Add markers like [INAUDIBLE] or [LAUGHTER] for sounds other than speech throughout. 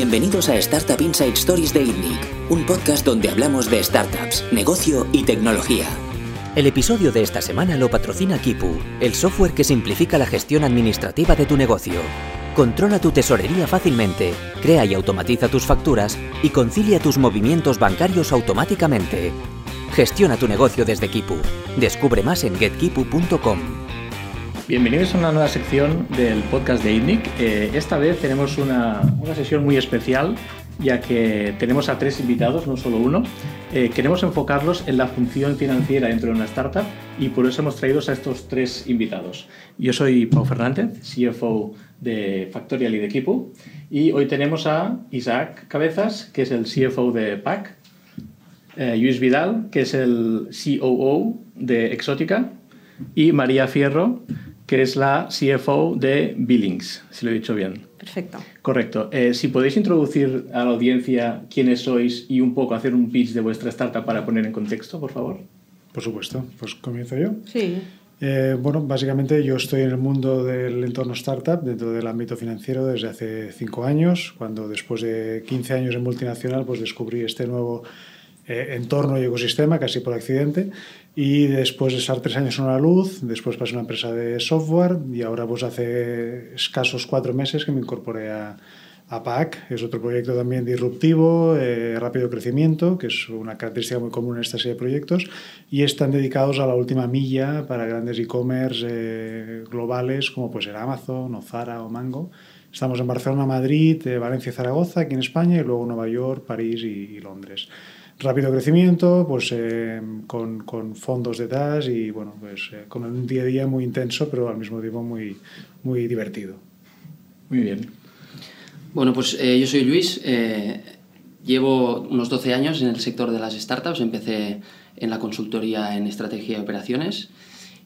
Bienvenidos a Startup Inside Stories de ITNIC, un podcast donde hablamos de startups, negocio y tecnología. El episodio de esta semana lo patrocina Kipu, el software que simplifica la gestión administrativa de tu negocio. Controla tu tesorería fácilmente, crea y automatiza tus facturas y concilia tus movimientos bancarios automáticamente. Gestiona tu negocio desde Kipu. Descubre más en getkipu.com. Bienvenidos a una nueva sección del podcast de ITNIC. Eh, esta vez tenemos una, una, sesión muy especial, ya que tenemos a tres invitados, no solo uno. Eh, queremos enfocarlos en la función financiera dentro de una startup y por eso hemos traído a estos tres invitados. Yo soy Pau Fernández, CFO de Factorial y de Equipo, y hoy tenemos a Isaac Cabezas, que es el CFO de PAC, eh, Luis Vidal, que es el COO de Exótica, y María Fierro, que es la CFO de Billings, si lo he dicho bien. Perfecto. Correcto. Eh, si podéis introducir a la audiencia quiénes sois y un poco hacer un pitch de vuestra startup para poner en contexto, por favor. Por supuesto. Pues comienzo yo. Sí. Eh, bueno, básicamente yo estoy en el mundo del entorno startup, dentro del ámbito financiero, desde hace cinco años, cuando después de 15 años en multinacional, pues descubrí este nuevo eh, entorno y ecosistema, casi por accidente. Y después de estar tres años en una luz, después pasé a una empresa de software y ahora pues hace escasos cuatro meses que me incorporé a, a PAC. Es otro proyecto también disruptivo, eh, rápido crecimiento, que es una característica muy común en esta serie de proyectos, y están dedicados a la última milla para grandes e-commerce eh, globales como puede ser Amazon o Zara o Mango. Estamos en Barcelona, Madrid, eh, Valencia y Zaragoza, aquí en España, y luego Nueva York, París y, y Londres rápido crecimiento, pues eh, con, con, fondos detrás y bueno, pues eh, con un día a día muy intenso, pero al mismo tiempo muy, muy divertido. Muy bien. Bueno, pues eh, yo soy Luis, llevo unos 12 años en el sector de las startups, empecé en la consultoría en estrategia y operaciones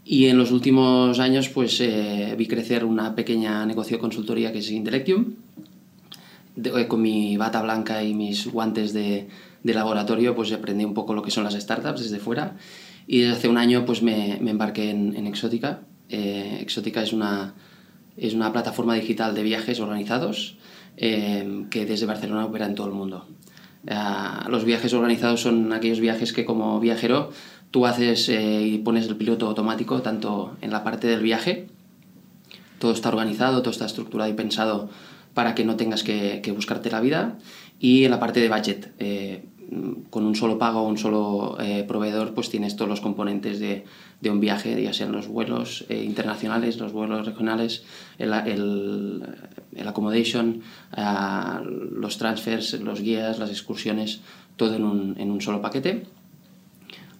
y en los últimos años pues vi crecer una pequeña negocio de consultoría que es Intellectium, de, con mi bata blanca y mis guantes de de laboratorio, pues aprendí un poco lo que son las startups desde fuera. Y desde hace un año pues me, embarqué en, en Exótica. Eh, Exótica es una, es una plataforma digital de viajes organizados eh, que desde Barcelona opera en todo el mundo. Uh, los viajes organizados son aquellos viajes que como viajero tú haces eh, y pones el piloto automático tanto en la parte del viaje, todo está organizado, todo está estructurado y pensado para que no tengas que, que buscarte la vida, y en la parte de budget. Eh, con un solo pago o un solo eh, proveedor, pues tienes todos los componentes de, de un viaje, ya sean los vuelos eh, internacionales, los vuelos regionales, el, el, el accommodation, uh, los transfers, los guías, las excursiones, todo en un, en un solo paquete.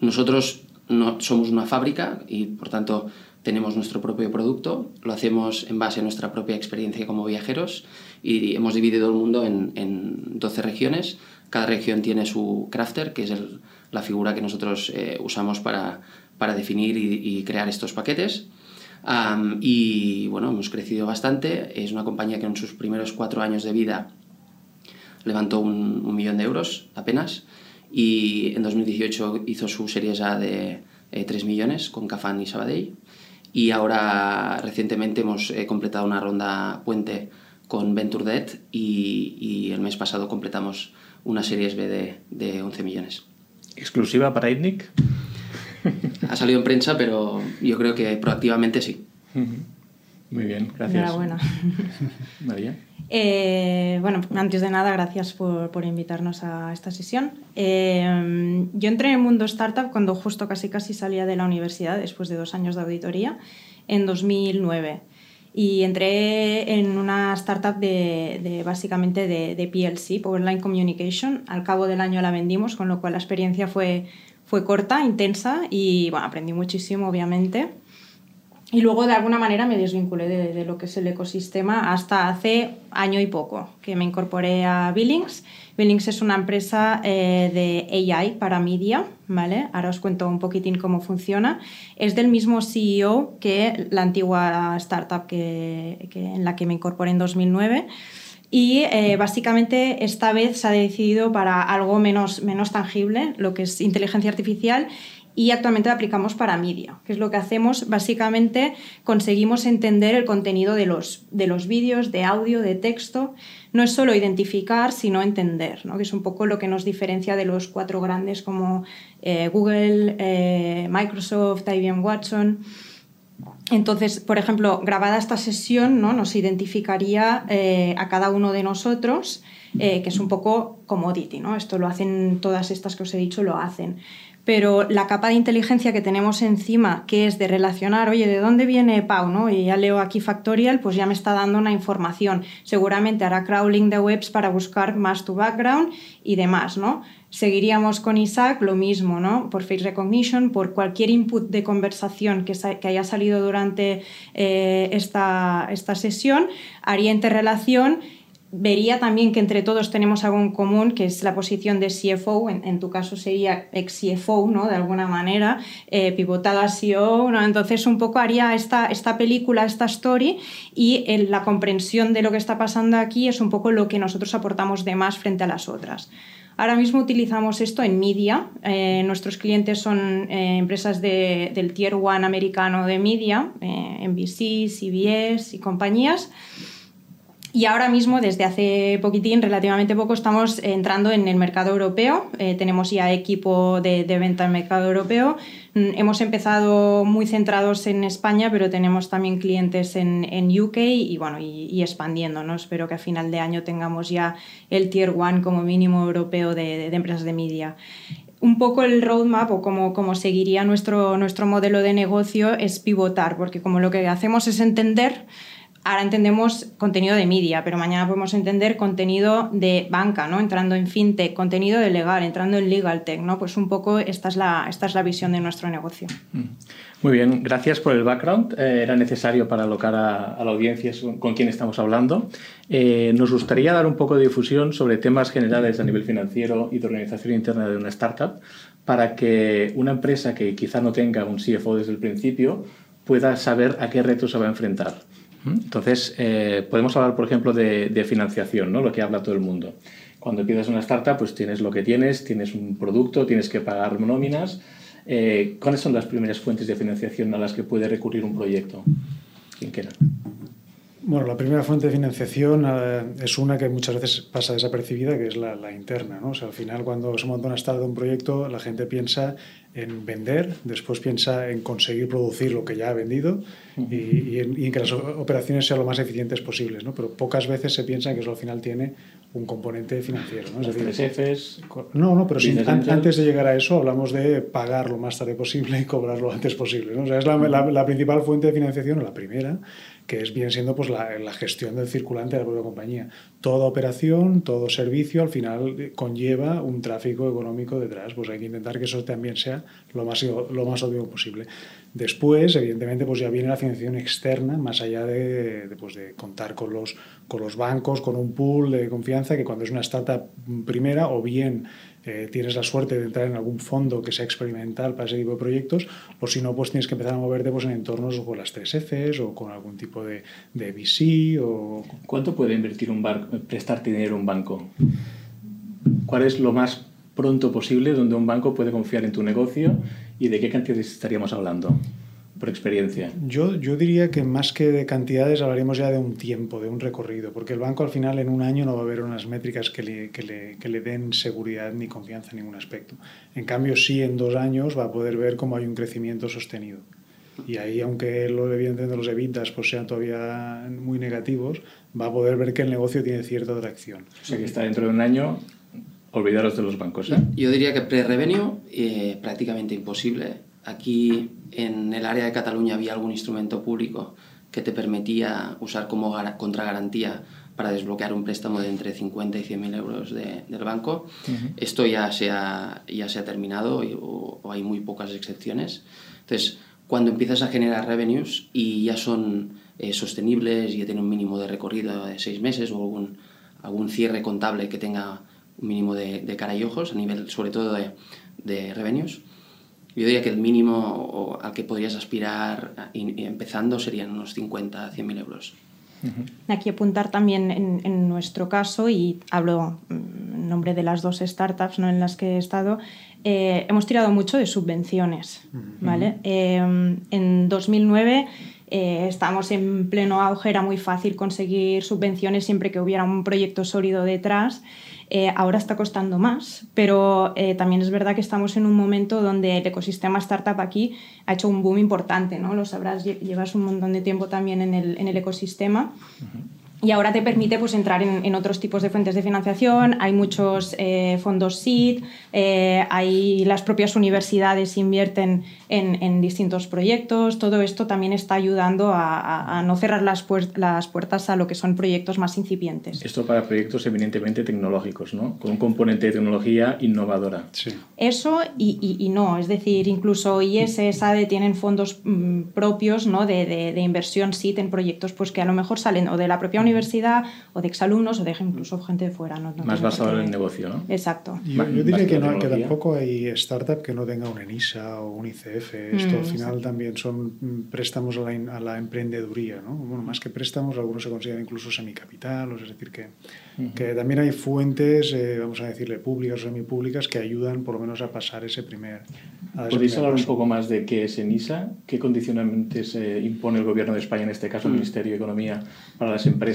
Nosotros no, somos una fábrica y por tanto tenemos nuestro propio producto, lo hacemos en base a nuestra propia experiencia como viajeros y hemos dividido el mundo en, en 12 regiones cada región tiene su crafter, que es el, la figura que nosotros eh, usamos para, para definir y, y, crear estos paquetes. Um, y bueno, hemos crecido bastante. Es una compañía que en sus primeros cuatro años de vida levantó un, un millón de euros apenas. Y en 2018 hizo su serie A de eh, 3 millones con Cafán y Sabadell. Y ahora recientemente hemos eh, completado una ronda puente con Venture Debt y, y el mes pasado completamos una serie B de, de 11 millones. ¿Exclusiva para ITNIC? [LAUGHS] Ha salido en prensa, pero yo creo que proactivamente sí. Muy bien, gracias. Enhorabuena. [LAUGHS] María. Eh, bueno, antes de nada, gracias por, por invitarnos a esta sesión. Eh, yo entré en el mundo startup cuando justo casi casi salía de la universidad, después de dos años de auditoría, en 2009 y entré en una startup de, de básicamente de, de, PLC, Powerline Communication. Al cabo del año la vendimos, con lo cual la experiencia fue, fue corta, intensa y bueno, aprendí muchísimo, obviamente. Y luego de alguna manera me desvinculé de, lo que es el ecosistema hasta hace año y poco, que me incorporé a Billings. Billings es una empresa eh, de AI para media, ¿vale? Ahora os cuento un poquitín cómo funciona. Es del mismo CEO que la antigua startup que, que en la que me incorporé en 2009. Y eh, básicamente esta vez se ha decidido para algo menos, menos tangible, lo que es inteligencia artificial y actualmente la aplicamos para media, que es lo que hacemos. Básicamente conseguimos entender el contenido de los, de los vídeos, de audio, de texto. No es solo identificar, sino entender, ¿no? que es un poco lo que nos diferencia de los cuatro grandes como eh, Google, eh, Microsoft, IBM Watson. Entonces, por ejemplo, grabada esta sesión, ¿no? nos identificaría eh, a cada uno de nosotros, que es un poco commodity, ¿no? Esto lo hacen todas estas que os he dicho, lo hacen pero la capa de inteligencia que tenemos encima, que es de relacionar, oye, ¿de dónde viene Pau? ¿no? Y ya leo aquí Factorial, pues ya me está dando una información. Seguramente hará crawling de webs para buscar más tu background y demás, ¿no? Seguiríamos con Isaac lo mismo, ¿no? Por face recognition, por cualquier input de conversación que, que haya salido durante eh, esta, esta sesión, haría interrelación vería también que entre todos tenemos algo en común, que es la posición de CFO, en, tu caso sería ex CFO, ¿no? De alguna manera, eh, pivotado a CEO, ¿no? Entonces un poco haría esta, esta película, esta story, y la comprensión de lo que está pasando aquí es un poco lo que nosotros aportamos de más frente a las otras. Ahora mismo utilizamos esto en media. Eh, nuestros clientes son eh, empresas del Tier 1 americano de media, NBC, CBS y compañías. Y ahora mismo, desde hace poquitín, relativamente poco, estamos entrando en el mercado europeo. Eh, tenemos ya equipo de, venta en mercado europeo. Mm, hemos empezado muy centrados en España, pero tenemos también clientes en, en UK y, bueno, y, expandiendo. ¿no? Espero que a final de año tengamos ya el Tier 1 como mínimo europeo de, de empresas de media un poco el roadmap o como, como seguiría nuestro, nuestro modelo de negocio es pivotar, porque como lo que hacemos es entender ahora entendemos contenido de media, pero mañana podemos entender contenido de banca, ¿no? Entrando en fintech, contenido de legal, entrando en legal tech, ¿no? Pues un poco esta es la, esta es la visión de nuestro negocio. Mm. Muy bien, gracias por el background. Eh, era necesario para alocar a, la audiencia con quién estamos hablando. Eh, nos gustaría dar un poco de difusión sobre temas generales a nivel financiero y de organización interna de una startup para que una empresa que quizá no tenga un CFO desde el principio pueda saber a qué retos se va a enfrentar. Entonces, eh, podemos hablar, por ejemplo, de, financiación, ¿no? lo que habla todo el mundo. Cuando empiezas una startup, pues tienes lo que tienes, tienes un producto, tienes que pagar nóminas. Eh, ¿Cuáles son las primeras fuentes de financiación a las que puede recurrir un proyecto? Quien quiera. Bueno, la primera fuente de financiación eh, es una que muchas veces pasa desapercibida, que es la, interna. ¿no? O sea, al final, cuando se monta una startup, un proyecto, la gente piensa en vender, después piensa en conseguir producir lo que ya ha vendido y, en, que las operaciones sean lo más eficientes posibles. ¿no? Pero pocas veces se piensa que eso al final tiene un componente financiero. ¿no? Es decir, tres No, no, pero antes de llegar a eso hablamos de pagar lo más tarde posible y cobrar lo antes posible. ¿no? O sea, es la, la principal fuente de financiación, la primera, que es bien siendo pues, la, gestión del circulante de la propia compañía. Toda operación, todo servicio, al final conlleva un tráfico económico detrás. Pues hay que intentar que eso también sea lo más, lo más obvio posible. Después, evidentemente, pues ya viene la financiación externa, más allá de, de, pues de contar con los, con los bancos, con un pool de confianza, que cuando es una startup primera, o bien eh, tienes la suerte de entrar en algún fondo que sea experimental para ese tipo de proyectos, o si no, pues tienes que empezar a moverte pues, en entornos con las tres Fs o con algún tipo de, de VC. O... ¿Cuánto puede invertir un banco, prestarte dinero un banco? ¿Cuál es lo más pronto posible donde un banco puede confiar en tu negocio y de qué cantidades estaríamos hablando? Por experiencia? Yo, yo diría que más que de cantidades hablaríamos ya de un tiempo, de un recorrido, porque el banco al final en un año no va a haber unas métricas que le, que le, que le den seguridad ni confianza en ningún aspecto. En cambio, sí en dos años va a poder ver cómo hay un crecimiento sostenido. Y ahí, aunque lo, evidentemente los evitas pues, sean todavía muy negativos, va a poder ver que el negocio tiene cierta atracción. O sea que está dentro de un año, olvidaros de los bancos. ¿eh? Yo diría que pre-revenue eh, prácticamente imposible Aquí en el área de Cataluña había algún instrumento público que te permitía usar como contragarantía para desbloquear un préstamo de entre 50 y 100 mil euros del banco. Esto ya se ha, ya se ha terminado o, hay muy pocas excepciones. Entonces, cuando empiezas a generar revenues y ya son eh, sostenibles y ya tienen un mínimo de recorrido de seis meses o algún, algún cierre contable que tenga un mínimo de, de cara y ojos a nivel sobre todo de, de revenues, yo diría que el mínimo al que podrías aspirar empezando serían unos 50, 100 mil euros. Aquí apuntar también en, nuestro caso, y hablo en nombre de las dos startups ¿no? en las que he estado, eh, hemos tirado mucho de subvenciones. ¿vale? Em, en 2009 eh, estábamos en pleno auge, era muy fácil conseguir subvenciones siempre que hubiera un proyecto sólido detrás. Eh, ahora está costando más, pero eh, también es verdad que estamos en un momento donde el ecosistema startup aquí ha hecho un boom importante, ¿no? Lo sabrás, llevas un montón de tiempo también en el, en el ecosistema y ahora te permite pues, entrar en, otros tipos de fuentes de financiación. Hay muchos eh, fondos SEED, eh, hay, las propias universidades invierten en, distintos proyectos. Todo esto también está ayudando a, no cerrar las, las, puertas a lo que son proyectos más incipientes. Esto para proyectos eminentemente tecnológicos, ¿no? con un componente de tecnología innovadora. Sí. Eso y, no, es decir, incluso IES, SADE tienen fondos mm, propios ¿no? de, de, inversión SEED en proyectos pues, que a lo mejor salen o de la propia universidad universidad o de exalumnos o de incluso gente de fuera. No, Más basado en el negocio, ¿no? Exacto. Yo, diría que, no, que, tampoco hay startup que no tenga un ENISA o un ICF. Esto al mm, final también son préstamos a la, a la, emprendeduría, ¿no? Bueno, más que préstamos, algunos se consideran incluso semicapital, es decir, que, que también hay fuentes, eh, vamos a decirle, públicas o semipúblicas que ayudan por lo menos a pasar ese primer... ¿Podéis hablar un poco más de qué es ENISA? ¿Qué condicionantes impone el Gobierno de España, en este caso el mm. Ministerio de Economía, para las empresas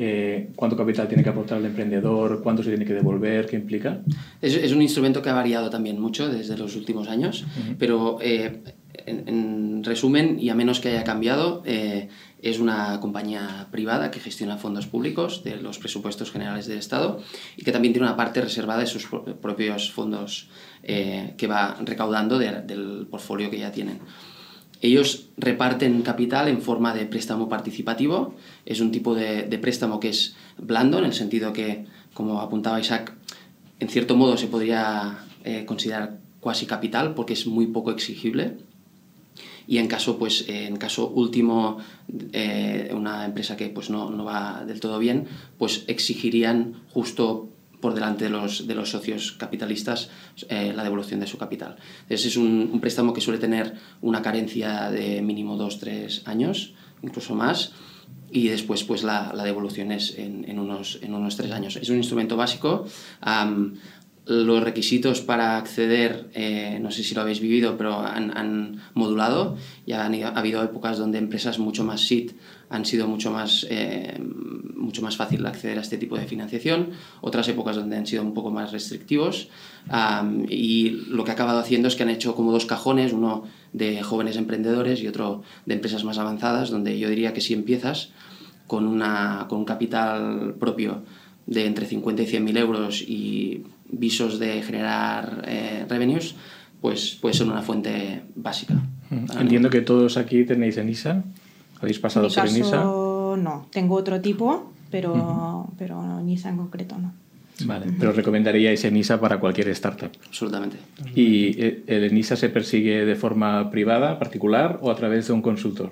eh, cuánto capital tiene que aportar el emprendedor, cuánto se tiene que devolver, qué implica. Es, un instrumento que ha variado también mucho desde los últimos años, pero eh, en, resumen, y a menos que haya cambiado, eh, es una compañía privada que gestiona fondos públicos de los presupuestos generales del Estado y que también tiene una parte reservada de sus propios fondos que va recaudando del portfolio que ya tienen. Ellos reparten capital en forma de préstamo participativo. Es un tipo de, préstamo que es blando, en el sentido que, como apuntaba Isaac, en cierto modo se podría eh, considerar cuasi capital porque es muy poco exigible. Y en caso, pues, en caso último, eh, una empresa que pues, no, no va del todo bien, pues exigirían justo por delante de los, de los socios capitalistas eh, la devolución de su capital. Ese es un, préstamo que suele tener una carencia de mínimo dos, tres años, incluso más, y después pues la, la devolución es en, en, unos, en unos tres años. Es un instrumento básico los requisitos para acceder, eh, no sé si lo habéis vivido, pero han, modulado. Ya han, ha habido épocas donde empresas mucho más SIT han sido mucho más, eh, mucho más fácil acceder a este tipo de financiación. Otras épocas donde han sido un poco más restrictivos. y lo que ha acabado haciendo es que han hecho como dos cajones, uno de jóvenes emprendedores y otro de empresas más avanzadas, donde yo diría que si empiezas con, una, con un capital propio de entre 50 y 100 mil euros y visos de generar eh, revenues, pues puede ser una fuente básica. Entiendo que todos aquí tenéis ENISA. ¿Habéis pasado por ENISA? No, tengo otro tipo, pero, pero ENISA en concreto no. Vale, pero recomendaríais ENISA para cualquier startup. Absolutamente. ¿Y eh, el ENISA se persigue de forma privada, particular o a través de un consultor?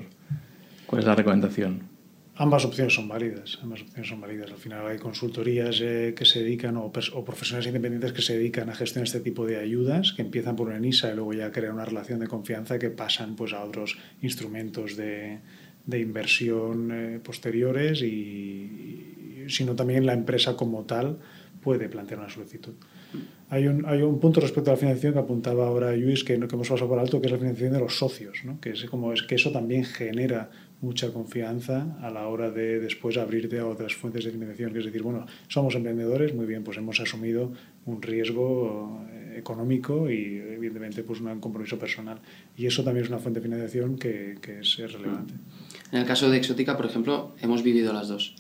¿Cuál es la recomendación? Ambas opciones son válidas, ambas opciones son válidas. Al final hay consultorías eh, que se dedican o, profesionales independientes que se dedican a gestionar este tipo de ayudas, que empiezan por una ENISA y luego ya crean una relación de confianza que pasan pues, a otros instrumentos de, de inversión eh, posteriores y, sino también la empresa como tal puede plantear una solicitud. Hay un, hay un punto respecto a la financiación que apuntaba ahora Luis, que, que hemos pasado por alto, que es la financiación de los socios, ¿no? que es como es que eso también genera mucha confianza a la hora de después abrirte a otras fuentes de financiación, que es decir, bueno, somos emprendedores, muy bien, pues hemos asumido un riesgo eh, económico y evidentemente pues un compromiso personal. Y eso también es una fuente de financiación que, que es, relevante. En el caso de Exótica, por ejemplo, hemos vivido las dos.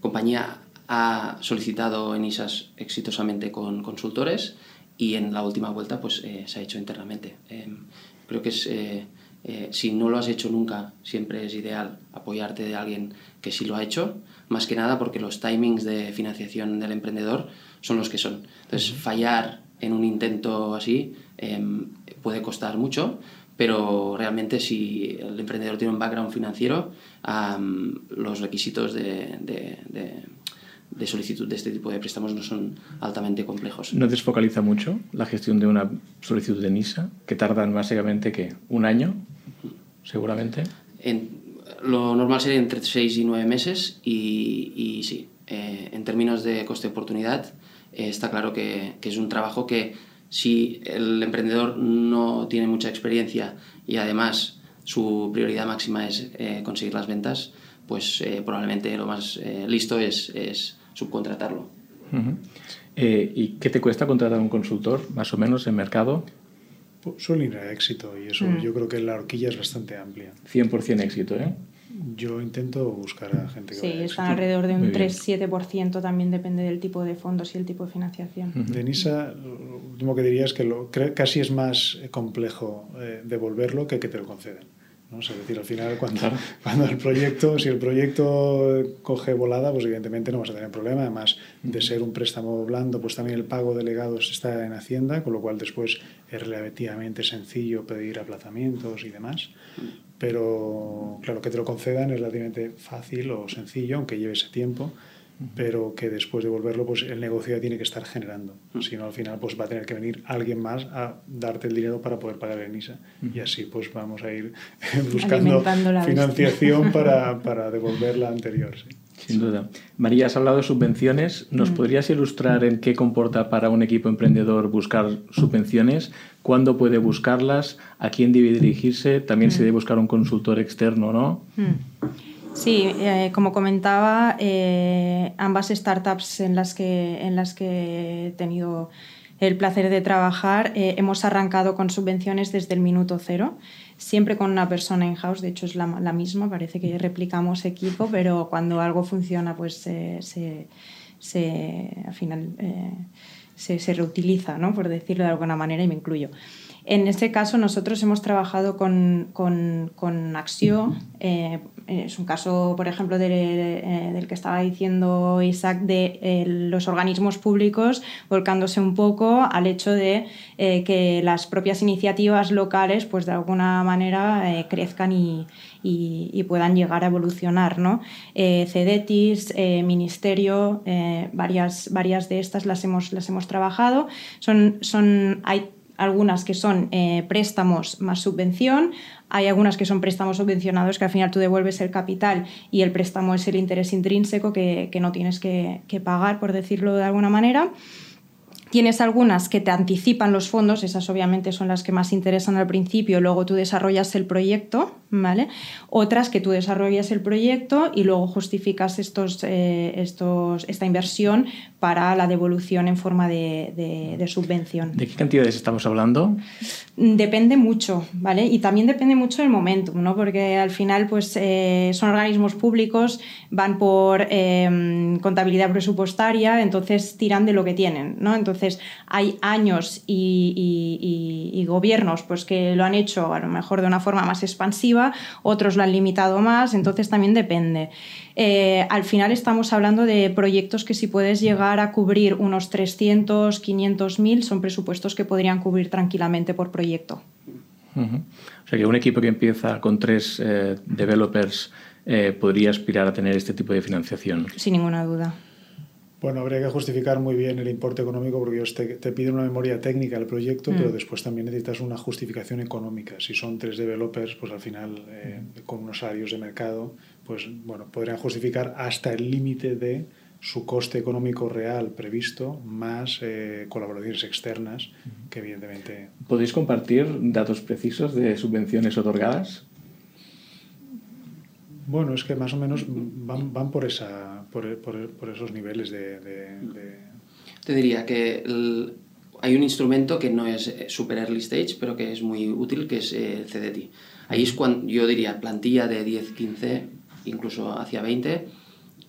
compañía ha solicitado en ISAS exitosamente con consultores y en la última vuelta pues eh, se ha hecho internamente. Em, creo que es... Eh, eh, si no lo has hecho nunca, siempre es ideal apoyarte de alguien que sí lo ha hecho, más que nada porque los timings de financiación del emprendedor son los que son. Entonces, fallar en un intento así em, puede costar mucho, pero realmente si el emprendedor tiene un background financiero, los requisitos de, de, solicitud de este tipo de préstamos no son altamente complejos. ¿No desfocaliza mucho la gestión de una solicitud de NISA, que tardan básicamente ¿qué? un año seguramente. En, lo normal sería entre 6 y 9 meses y, y sí, eh, en términos de coste-oportunidad eh, está claro que, que, es un trabajo que si el emprendedor no tiene mucha experiencia y además su prioridad máxima es eh, conseguir las ventas, pues probablemente lo más listo es, es subcontratarlo. ¿Y qué te cuesta contratar a un consultor, más o menos, en mercado? Pues suele ir a éxito y eso mm. yo creo que la horquilla es bastante amplia. 100% éxito, ¿eh? Yo intento buscar a gente que Sí, están alrededor de un 3-7%, también depende del tipo de fondos y el tipo de financiación. De NISA, lo último que diría es que lo, casi es más complejo eh, devolverlo que que te lo conceden. ¿No? es decir, al final, cuando, [LAUGHS] cuando el proyecto, si el proyecto coge volada, pues evidentemente no vas a tener problema. Además de ser un préstamo blando, pues también el pago de legados está en Hacienda, con lo cual después es relativamente sencillo pedir aplazamientos y demás. Pero claro, que te lo concedan es relativamente fácil o sencillo, aunque lleve ese tiempo pero que después de volverlo, pues el negocio ya tiene que estar generando. Si no, al final, pues va a tener que venir alguien más a darte el dinero para poder pagar el NISA. Y así, pues vamos a ir [LAUGHS] buscando financiación [LAUGHS] para, para, devolver la anterior. Sí. Sin duda. María, has hablado de subvenciones. ¿Nos mm. podrías ilustrar en qué comporta para un equipo emprendedor buscar subvenciones? ¿Cuándo puede buscarlas? ¿A quién debe dirigirse? También se mm. debe buscar un consultor externo, ¿no? Sí, eh, como comentaba, eh, ambas startups en las, que, en las que he tenido el placer de trabajar, eh, hemos arrancado con subvenciones desde el minuto cero, siempre con una persona in-house, de hecho es la, la, misma, parece que replicamos equipo, pero cuando algo funciona, pues se, se, al final se, se, reutiliza, ¿no? por decirlo de alguna manera, y me incluyo. En este caso, nosotros hemos trabajado con, con, con Axio. Eh, es un caso, por ejemplo, eh, del que estaba diciendo Isaac, de eh, los organismos públicos volcándose un poco al hecho de que las propias iniciativas locales, pues de alguna manera, crezcan y, y, puedan llegar a evolucionar. ¿no? CEDETIS, Ministerio, varias, varias de estas las hemos, las hemos trabajado. Son, son, hay algunas que son eh, préstamos más subvención, hay algunas que son préstamos subvencionados que al final tú devuelves el capital y el préstamo es el interés intrínseco que, no tienes que, que pagar, por decirlo de alguna manera. Tienes algunas que te anticipan los fondos, esas obviamente son las que más interesan al principio, luego tú desarrollas el proyecto, ¿vale? Otras que tú desarrollas el proyecto y luego justificas estos, eh, estos, esta inversión para la devolución en forma de, de, subvención. ¿De qué cantidades estamos hablando? Depende mucho, ¿vale? Y también depende mucho del momento, ¿no? Porque al final, pues, eh, son organismos públicos, van por eh, contabilidad presupuestaria, entonces tiran de lo que tienen, ¿no? Entonces, hay años y, gobiernos pues, que lo han hecho a lo mejor de una forma más expansiva, otros lo han limitado más, entonces también depende. Eh, al final estamos hablando de proyectos que si puedes llegar a cubrir unos 300, 500 mil, son presupuestos que podrían cubrir tranquilamente por proyecto. O sea que un equipo que empieza con tres eh, developers eh, podría aspirar a tener este tipo de financiación. Sin ninguna duda. Bueno, habría que justificar muy bien el importe económico porque ellos te, piden una memoria técnica del proyecto, pero mm. después también necesitas una justificación económica. Si son tres developers, pues al final, eh, con unos salarios de mercado, pues bueno, podrían justificar hasta el límite de su coste económico real previsto, más eh, colaboraciones externas, que evidentemente... ¿Podéis compartir datos precisos de subvenciones otorgadas? Bueno, es que más o menos van, van por, esa, por, por, por esos niveles de, de, Te diría que hay un instrumento que no es eh, super early stage, pero que es muy útil, que es el CDT. Ahí es cuando yo diría plantilla de 10, 15, incluso hacia 20,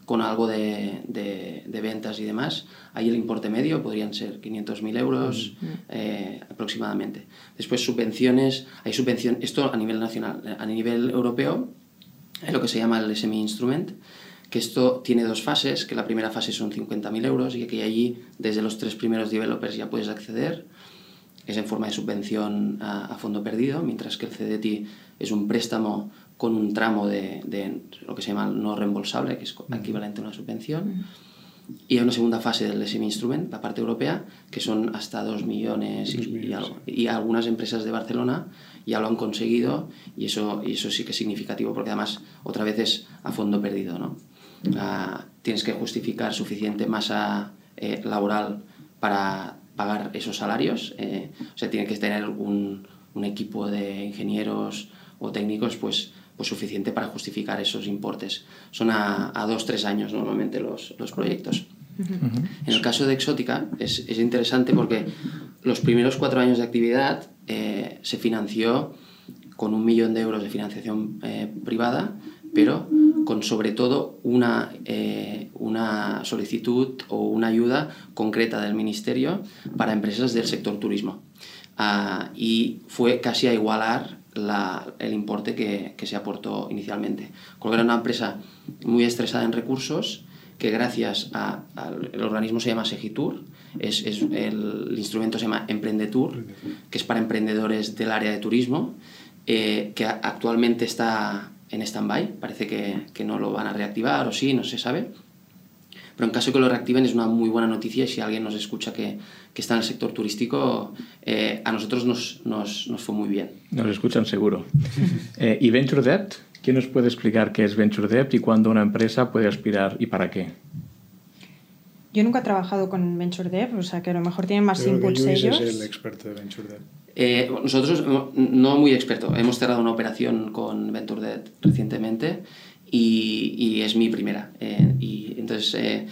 con algo de, de, ventas y demás. Ahí el importe medio podrían ser 500.000 euros eh, aproximadamente. Después subvenciones, hay subvención, esto a nivel nacional, a nivel europeo es lo que se llama el SME Instrument, que esto tiene dos fases, que la primera fase son 50.000 euros y que allí desde los tres primeros developers ya puedes acceder, es en forma de subvención a, fondo perdido, mientras que el CDT es un préstamo con un tramo de, de, lo que se llama no reembolsable, que es equivalente a una subvención. Y hay una segunda fase del SME Instrument, la parte europea, que son hasta 2 millones y, y, algunas empresas de Barcelona ya lo han conseguido y eso, y eso sí que es significativo porque además otra vez es a fondo perdido. ¿no? Ah, tienes que justificar suficiente masa eh, laboral para pagar esos salarios. Eh, o sea, tiene que tener un, un, equipo de ingenieros o técnicos pues, pues suficiente para justificar esos importes. Son a, a dos, tres años normalmente los, los proyectos. En el caso de Exótica es, es, interesante porque los primeros cuatro años de actividad eh, se financió con un millón de euros de financiación eh, privada, pero con sobre todo una, eh, una solicitud o una ayuda concreta del Ministerio para empresas del sector turismo. Ah, y fue casi a igualar la, el importe que, que, se aportó inicialmente. Con era una empresa muy estresada en recursos que gracias al el organismo se llama Segitur, es, es, el, instrumento se llama Emprendetur, que es para emprendedores del área de turismo, eh, que actualmente está en stand-by, parece que, que, no lo van a reactivar o sí, no se sabe. Pero en caso de que lo reactiven es una muy buena noticia y si alguien nos escucha que, que está en el sector turístico, eh, a nosotros nos, nos, nos, fue muy bien. Nos escuchan seguro. eh, ¿Y Venture Debt? ¿Quién nos puede explicar qué es Venture Debt y cuándo una empresa puede aspirar y para qué? Yo nunca he trabajado con Venture Debt, o sea que a lo mejor tienen más inputs que ellos. es el experto de Venture Debt. Eh, nosotros, no muy experto, hemos cerrado una operación con Venture Debt recientemente y, y es mi primera. Eh, y entonces, eh,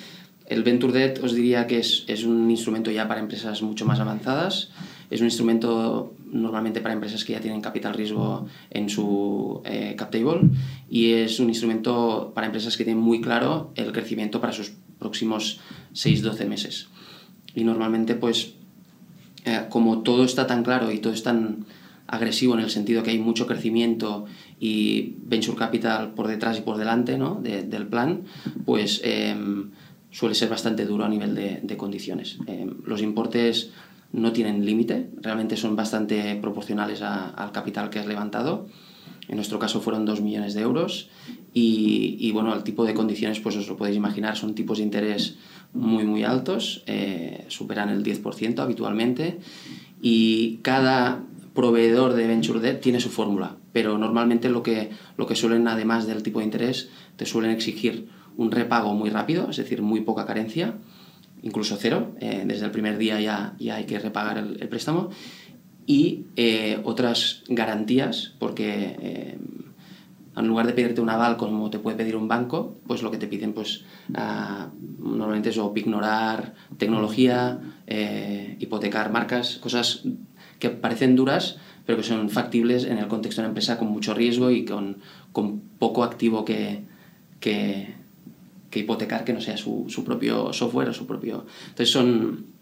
el Venture Debt os diría que es, es un instrumento ya para empresas mucho más avanzadas. Es un instrumento normalmente para empresas que ya tienen capital riesgo en su eh, cap table y es un instrumento para empresas que tienen muy claro el crecimiento para sus próximos 6-12 meses. Y normalmente, pues, eh, como todo está tan claro y todo es tan agresivo en el sentido que hay mucho crecimiento y venture capital por detrás y por delante ¿no? de, del plan, pues eh, suele ser bastante duro a nivel de, condiciones. Eh, los importes no tienen límite, realmente son bastante proporcionales al capital que has levantado. En nuestro caso fueron 2 millones de euros. Y, bueno, el tipo de condiciones, pues os lo podéis imaginar, son tipos de interés muy, muy altos, eh, superan el 10% habitualmente. Y cada proveedor de Venture Debt tiene su fórmula, pero normalmente lo que, lo que suelen, además del tipo de interés, te suelen exigir un repago muy rápido, es decir, muy poca carencia, incluso cero, eh, desde el primer día ya, ya hay que repagar el préstamo, y eh, otras garantías, porque eh, en lugar de pedirte un aval como te puede pedir un banco, pues lo que te piden pues uh, normalmente es o ignorar tecnología, eh, hipotecar marcas, cosas que parecen duras, pero que son factibles en el contexto de una empresa con mucho riesgo y con, con poco activo que, que, que hipotecar que no sea su, su, propio software o su propio... Entonces son,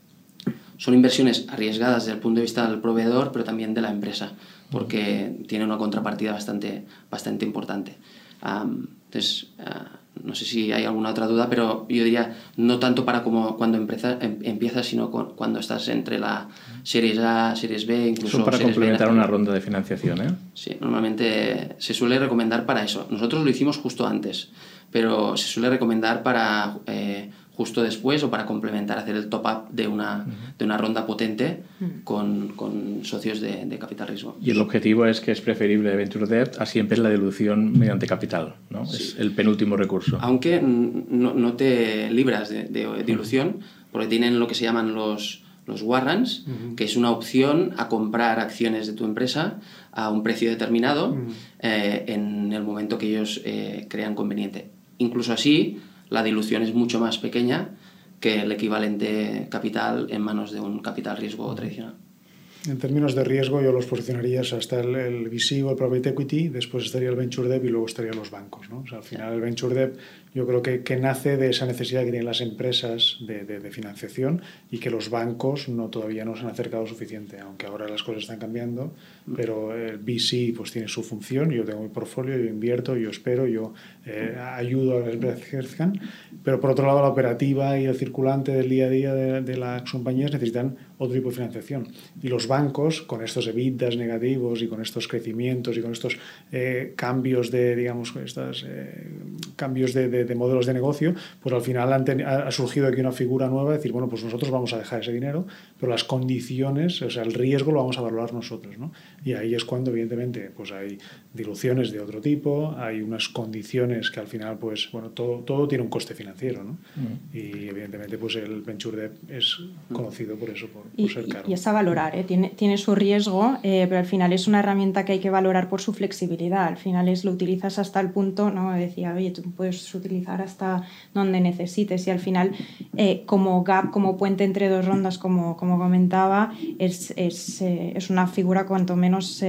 son inversiones arriesgadas desde el punto de vista del proveedor, pero también de la empresa, porque tiene una contrapartida bastante, bastante importante. Um, entonces, uh, no sé si hay alguna otra duda, pero yo diría no tanto para como cuando empieza, em, empiezas, sino con, cuando estás entre la series A, series B, incluso Son para series complementar B, una ronda de financiación, ¿eh? Sí, normalmente se suele recomendar para eso. Nosotros lo hicimos justo antes, pero se suele recomendar para eh, justo después o para complementar, hacer el top-up de una, uh -huh. de una ronda potente uh -huh. con, con, socios de, de, capital riesgo. Y el objetivo es que es preferible Venture Debt a siempre la dilución mediante capital, ¿no? Sí. Es el penúltimo recurso. Aunque no, no te libras de, de dilución, uh -huh. porque tienen lo que se llaman los, los warrants, uh -huh. que es una opción a comprar acciones de tu empresa a un precio determinado uh -huh. eh, en el momento que ellos eh, crean conveniente. Incluso así, la dilución es mucho más pequeña que el equivalente capital en manos de un capital riesgo tradicional. En términos de riesgo, yo los posicionarías hasta el, el VC o el Private Equity, después estaría el Venture Debt y luego estarían los bancos. ¿no? O sea, al final, el Venture Debt yo creo que, que, nace de esa necesidad que tienen las empresas de, de, de, financiación y que los bancos no todavía no se han acercado suficiente, aunque ahora las cosas están cambiando, pero el VC pues tiene su función, yo tengo mi portfolio, yo invierto, yo espero, yo eh, ayudo a que crezcan, pero por otro lado la operativa y el circulante del día a día de, de las compañías necesitan otro tipo de financiación. Y los bancos, con estos evitas negativos y con estos crecimientos y con estos eh, cambios de, digamos, estas eh, cambios de, de, modelos de negocio, pues al final ha surgido aquí una figura nueva, de decir, bueno, pues nosotros vamos a dejar ese dinero, pero las condiciones, o sea, el riesgo lo vamos a valorar nosotros, ¿no? Y ahí es cuando, evidentemente, pues hay diluciones de otro tipo, hay unas condiciones que al final, pues, bueno, todo, todo tiene un coste financiero, ¿no? Mm. Y evidentemente, pues el Venture Debt es conocido por eso, por, ser caro. Y es a valorar, ¿eh? tiene, tiene su riesgo, eh, pero al final es una herramienta que hay que valorar por su flexibilidad. Al final es lo utilizas hasta el punto, ¿no? Decía, oye, tú puedes utilizar hasta donde necesites y al final, eh, como gap, como puente entre dos rondas, como, como comentaba, es, es, eh, es una figura cuanto menos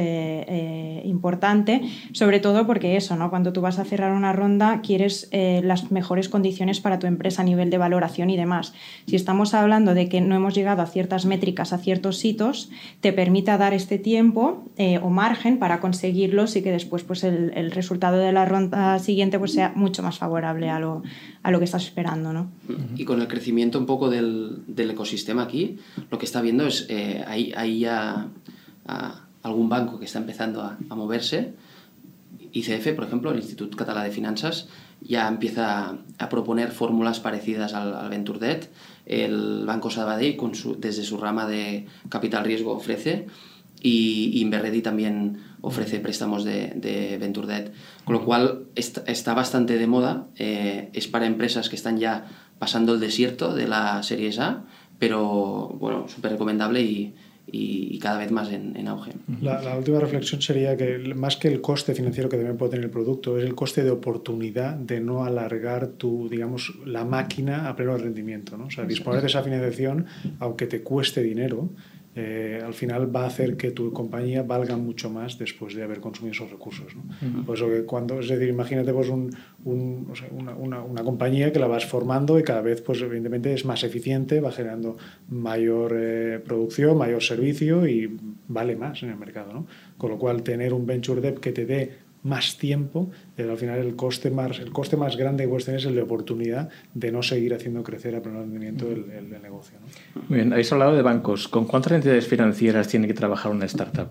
importante, sobre todo porque eso, ¿no? Cuando tú vas a cerrar una ronda, quieres las mejores condiciones para tu empresa a nivel de valoración y demás. Si estamos hablando de que no hemos llegado a ciertas métricas, a ciertos hitos, te permite dar este tiempo eh, o margen para conseguirlos y que después pues, el, resultado de la ronda siguiente pues, sea mucho más favorable a lo, a lo que estás esperando. ¿no? Y con el crecimiento un poco del, del ecosistema aquí, lo que está viendo es, eh, hay, ya algún banco que está empezando a, a moverse, ICF, por ejemplo, el Instituto Català de Finanzas, ya empieza a proponer fórmulas parecidas al, Venture Debt. El Banco Sabadell, con su, desde su rama de capital riesgo, ofrece y Inverredi también ofrece préstamos de, de Venture Debt. Con lo cual está, bastante de moda. Eh, es para empresas que están ya pasando el desierto de la Series A, pero bueno, súper recomendable y, y, cada vez más en, auge. La, última reflexión sería que más que el coste financiero que debe puede tener el producto, es el coste de oportunidad de no alargar tu, digamos, la máquina a pleno rendimiento. ¿no? O sea, disponer de esa financiación, aunque te cueste dinero, eh, al final va a hacer que tu compañía valga mucho más después de haber consumido esos recursos. ¿no? Por eso que cuando, es decir, imagínate pues un, un, o sea, una, una, una, compañía que la vas formando y cada vez, pues evidentemente es más eficiente, va generando mayor eh, producción, mayor servicio y vale más en el mercado. ¿no? Con lo cual, tener un venture debt que te dé más tiempo, pero al final el coste más, el coste más grande que puedes tener es el de oportunidad de no seguir haciendo crecer a pleno rendimiento el, el, negocio. ¿no? Muy bien, habéis hablado de bancos. ¿Con cuántas entidades financieras tiene que trabajar una startup?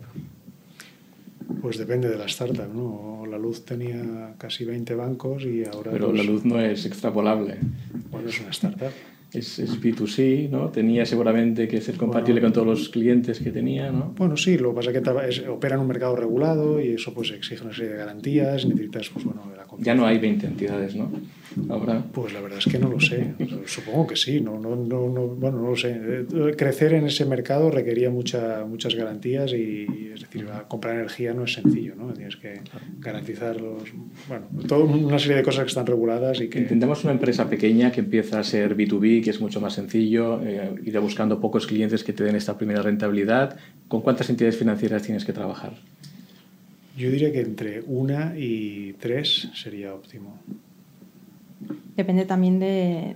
Pues depende de la startup, ¿no? La Luz tenía casi 20 bancos y ahora... Pero la Luz no es extrapolable. Bueno, es una startup es, es, B2C, ¿no? Tenía seguramente que ser compatible con todos los clientes que tenía, ¿no? Bueno, sí, lo que pasa es que opera en un mercado regulado y eso pues exige una serie de garantías, necesitas, pues bueno, la Ya no hay 20 entidades, ¿no? Ahora... Pues la verdad es que no lo sé, supongo que sí, no, no, no, bueno, no lo sé. Eh, crecer en ese mercado requería mucha, muchas garantías y, es decir, comprar energía no es sencillo, ¿no? Tienes que garantizar los, bueno, toda una serie de cosas que están reguladas y que... Intentemos una empresa pequeña que empieza a ser B2B, que es mucho más sencillo, eh, ir buscando pocos clientes que te den esta primera rentabilidad. ¿Con cuántas entidades financieras tienes que trabajar? Yo diría que entre una y tres sería óptimo. Depende también de,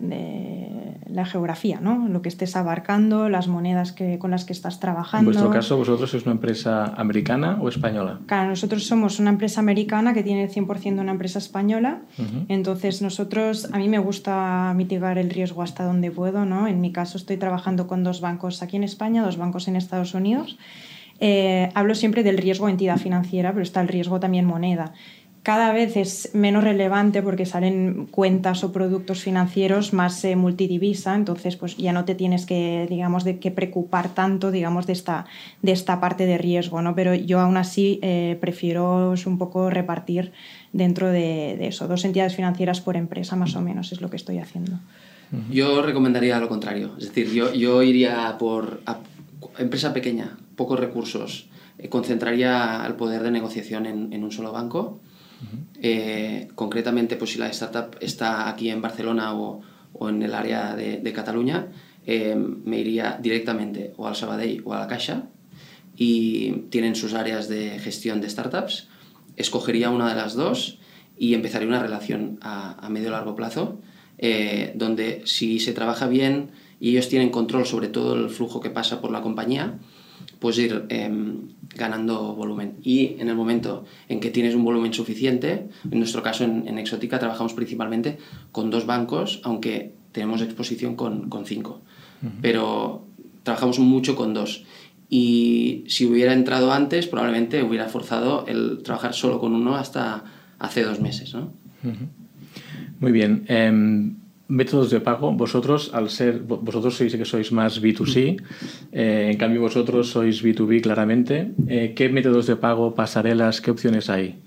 la geografía, ¿no? Lo que estés abarcando, las monedas que, con las que estás trabajando. En vuestro caso, ¿vosotros sois una empresa americana o española? Claro, nosotros somos una empresa americana que tiene el 100% de una empresa española. Entonces, nosotros, a mí me gusta mitigar el riesgo hasta donde puedo, ¿no? En mi caso, estoy trabajando con dos bancos aquí en España, dos bancos en Estados Unidos. Eh, hablo siempre del riesgo entidad financiera, pero está el riesgo también moneda cada vez es menos relevante porque salen cuentas o productos financieros más eh, multidivisa, entonces pues ya no te tienes que, digamos, de que preocupar tanto, digamos, de esta, de esta parte de riesgo, ¿no? Pero yo aún así eh, prefiero un poco repartir dentro de, eso, dos entidades financieras por empresa más o menos es lo que estoy haciendo. Yo recomendaría lo contrario, es decir, yo, yo iría por empresa pequeña, pocos recursos, eh, concentraría el poder de negociación en, en un solo banco eh, concretamente, pues si la startup está aquí en Barcelona o, en el área de, de Cataluña, eh, me iría directamente o al Sabadell o a la Caixa y tienen sus áreas de gestión de startups. Escogería una de las dos y empezaría una relación a, a medio largo plazo, eh, donde si se trabaja bien y ellos tienen control sobre todo el flujo que pasa por la compañía, pues ir em, ganando volumen. Y en el momento en que tienes un volumen suficiente, en nuestro caso en, en Exótica trabajamos principalmente con dos bancos, aunque tenemos exposición con, con cinco. Pero trabajamos mucho con dos. Y si hubiera entrado antes, probablemente hubiera forzado el trabajar solo con uno hasta hace dos meses. ¿no? Muy bien. Em, métodos de pago, vosotros al ser, vosotros sois que sois más B2C, eh, en cambio vosotros sois B2B claramente. Eh, ¿Qué métodos de pago, pasarelas, qué opciones hay?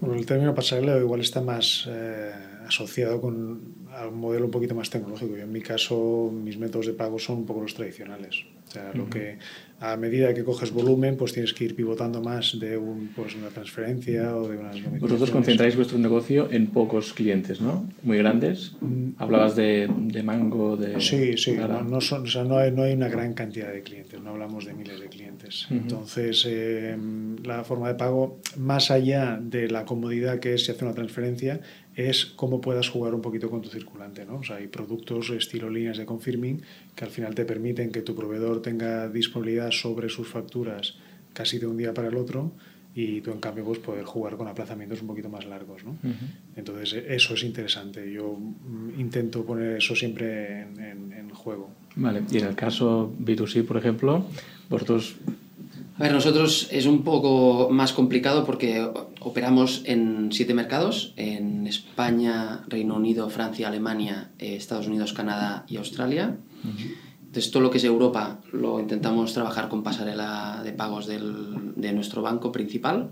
Bueno, el término pasarela igual está más eh, asociado con un modelo un poquito más tecnológico. Yo en mi caso, mis métodos de pago son un poco los tradicionales. O sea, lo que a medida que coges volumen, pues tienes que ir pivotando más de un, pues, una transferencia o de unas Vosotros concentráis vuestro negocio en pocos clientes, ¿no? Muy grandes. Mm. Hablabas de, de Mango, de... Sí, sí. No, son, o sea, no, hay, no hay una gran cantidad de clientes, no hablamos de miles de clientes. Entonces, em, la forma de pago, más allá de la comodidad que es si hace una transferencia, es cómo puedas jugar un poquito con tu circulante. ¿no? O sea, hay productos estilo líneas de confirming que al final te permiten que tu proveedor tenga disponibilidad sobre sus facturas casi de un día para el otro y tú en cambio pues poder jugar con aplazamientos un poquito más largos. ¿no? Entonces eso es interesante. Yo mm, intento poner eso siempre en, en juego. Vale, y en el caso B2C, por ejemplo, vosotros a ver, nosotros es un poco más complicado porque operamos en siete mercados, en España, Reino Unido, Francia, Alemania, eh, Estados Unidos, Canadá y Australia. Entonces, todo lo que es Europa lo intentamos trabajar con pasarela de pagos del, de nuestro banco principal.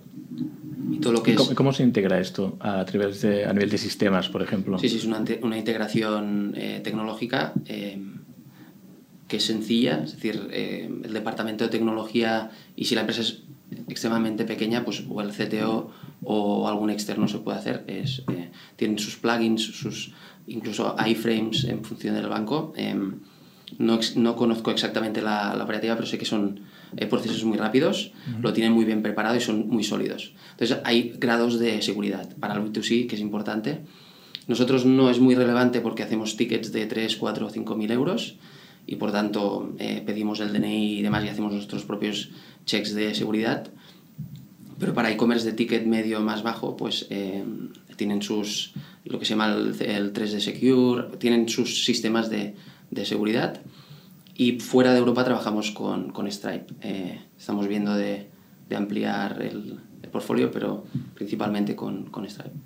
Y todo lo que ¿Cómo, es... ¿Cómo, se integra esto a nivel de, a nivel de sistemas, por ejemplo? Sí, sí, es una, una integración eh, tecnológica. Eh, que es sencilla, es decir, eh, el departamento de tecnología y si la empresa es extremadamente pequeña, pues o el CTO o algún externo se puede hacer. Es, eh, tienen sus plugins, sus incluso iframes en función del banco. Em, no, no, conozco exactamente la, la, operativa, pero sé que son eh, procesos muy rápidos, lo tienen muy bien preparado y son muy sólidos. Entonces hay grados de seguridad para el B2C, que es importante. Nosotros no es muy relevante porque hacemos tickets de 3, 4 o 5 mil euros y por tanto eh, pedimos el DNI y demás y hacemos nuestros propios checks de seguridad. Pero para e-commerce de ticket medio más bajo, pues eh, tienen sus, lo que se llama el, 3D Secure, tienen sus sistemas de, de, seguridad. Y fuera de Europa trabajamos con, con Stripe. Eh, estamos viendo de, de ampliar el, el, portfolio, pero principalmente con, con Stripe.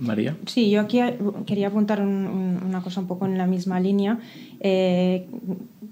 María. Sí, yo aquí quería apuntar una cosa un poco en la misma línea, eh,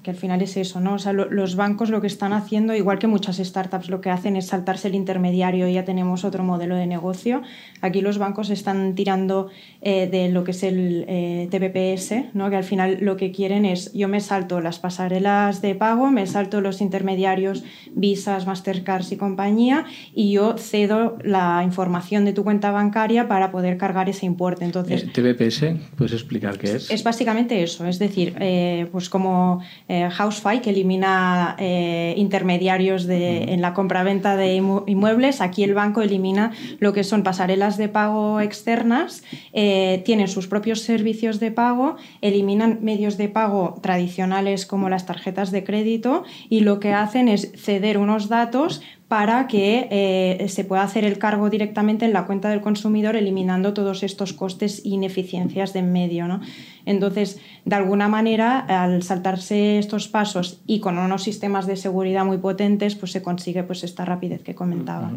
que al final es eso, ¿no? O sea, los bancos lo que están haciendo, igual que muchas startups, lo que hacen es saltarse el intermediario y ya tenemos otro modelo de negocio. Aquí los bancos están tirando eh, de lo que es el eh, TPPS, ¿no? Que al final lo que quieren es, yo me salto las pasarelas de pago, me salto los intermediarios, visas, Mastercards y compañía, y yo cedo la información de tu cuenta bancaria para poder cargar ese importe. Entonces, ¿TBPS? ¿Puedes explicar qué es? Es básicamente eso, es decir, eh, pues como eh, Housefy, que elimina eh, intermediarios de, en la compraventa de inmuebles, aquí el banco elimina lo que son pasarelas de pago externas, tienen sus propios servicios de pago, eliminan medios de pago tradicionales como las tarjetas de crédito y lo que hacen es ceder unos datos para que eh, se pueda hacer el cargo directamente en la cuenta del consumidor, eliminando todos estos costes e ineficiencias de en medio. ¿no? Entonces, de alguna manera, al saltarse estos pasos y con unos sistemas de seguridad muy potentes, pues se consigue pues, esta rapidez que comentaba.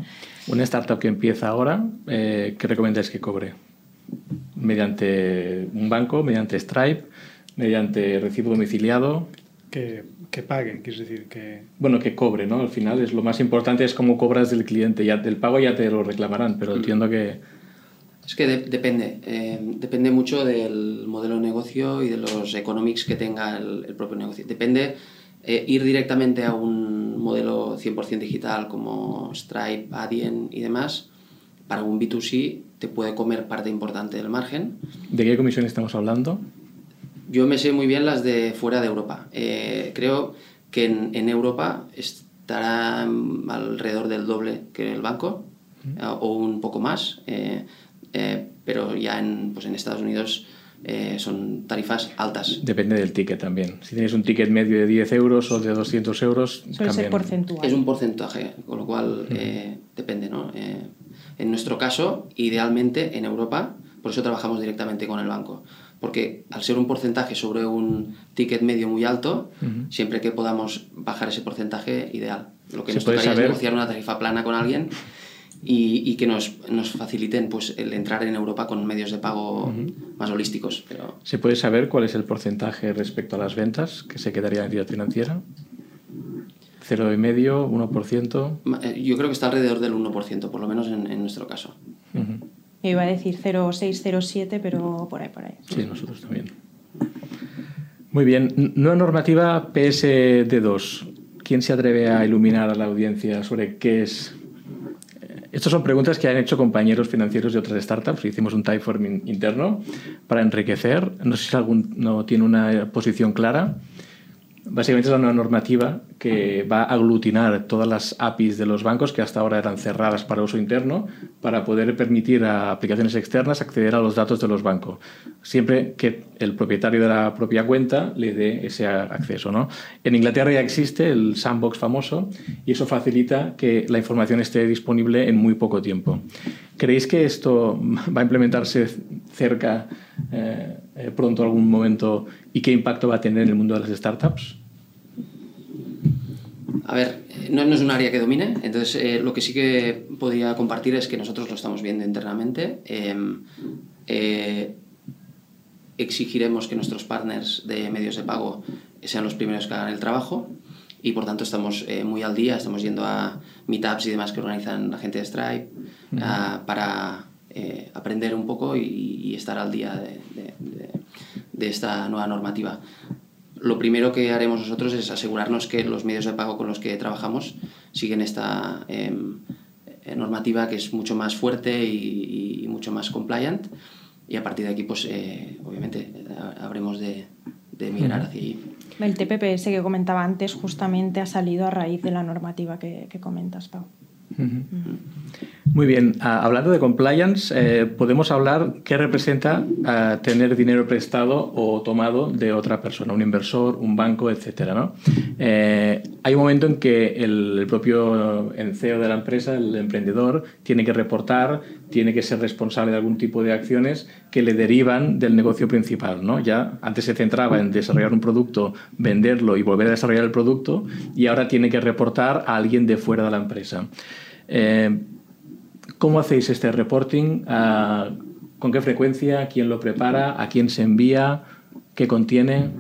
Una startup que empieza ahora, eh, ¿qué recomendáis que cobre? ¿Mediante un banco, mediante Stripe, mediante recibo domiciliado? Que que pague, quieres decir que... Bueno, que cobre, ¿no? Al final es lo más importante es cómo cobras del cliente. Ya el pago ya te lo reclamarán, pero mm. entiendo que... Es que depende. Eh, depende mucho del modelo de negocio y de los economics que tenga el, propio negocio. Depende eh, ir directamente a un modelo 100% digital como Stripe, Adyen y demás. Para un B2C te puede comer parte importante del margen. ¿De qué comisión estamos hablando? Yo me sé muy bien las de fuera de Europa. Eh, creo que en, en, Europa estará alrededor del doble que el banco, eh, o un poco más, eh, pero ya en, pues en Estados Unidos son tarifas altas. Depende del ticket también. Si tienes un ticket medio de 10 euros o de 200 euros, Suele porcentual. Es un porcentaje, con lo cual depende. ¿no? en nuestro caso, idealmente en Europa, por eso trabajamos directamente con el banco porque al ser un porcentaje sobre un ticket medio muy alto, siempre que podamos bajar ese porcentaje, ideal. Lo que nos tocaría es negociar una tarifa plana con alguien y, que nos, nos, faciliten pues, el entrar en Europa con medios de pago más holísticos. Pero... ¿Se puede saber cuál es el porcentaje respecto a las ventas que se quedaría en entidad financiera? ¿0,5%? ¿1%? Eh, yo creo que está alrededor del 1%, por lo menos en, en nuestro caso. Iba a decir 0,6, 0,7, pero por ahí, por ahí. Sí, nosotros también. Muy bien. Nueva normativa PSD2. ¿Quién se atreve a iluminar a la audiencia sobre qué es estas son preguntas que han hecho compañeros financieros de otras startups. Hicimos un Typeform interno para enriquecer. No sé si alguno tiene una posición clara. Básicamente es una normativa que va a aglutinar todas las APIs de los bancos que hasta ahora eran cerradas para uso interno para poder permitir a aplicaciones externas acceder a los datos de los bancos, siempre que el propietario de la propia cuenta le dé ese acceso. ¿no? En Inglaterra ya existe el sandbox famoso y eso facilita que la información esté disponible en muy poco tiempo. ¿Creéis que esto va a implementarse cerca eh, eh, pronto algún momento y qué impacto va a tener en el mundo de las startups? A ver, no, es un área que domine, entonces eh, lo que sí que podría compartir es que nosotros lo estamos viendo internamente. Em, exigiremos que nuestros partners de medios de pago sean los primeros que hagan el trabajo y por tanto estamos muy al día, estamos yendo a meetups y demás que organizan la gente de Stripe para eh, aprender un poco y, estar al día de, esta nueva normativa. Lo primero que haremos nosotros es asegurarnos que los medios de pago con los que trabajamos siguen esta em, normativa que es mucho más fuerte y, mucho más compliant y a partir de aquí pues eh, obviamente habremos de, de migrar hacia allí. El TPPS que comentaba antes justamente ha salido a raíz de la normativa que, que comentas, Pau. Muy bien, ah, hablando de compliance, eh, podemos hablar qué representa ah, tener dinero prestado o tomado de otra persona, un inversor, un banco, etcétera. ¿no? Eh, hay un momento en que el, propio CEO de la empresa, el emprendedor, tiene que reportar, tiene que ser responsable de algún tipo de acciones que le derivan del negocio principal. ¿no? Ya antes se centraba en desarrollar un producto, venderlo y volver a desarrollar el producto, y ahora tiene que reportar a alguien de fuera de la empresa. Eh, ¿Cómo hacéis este reporting? Ah, ¿Con qué frecuencia? ¿Quién lo prepara? ¿A quién se envía? ¿Qué contiene?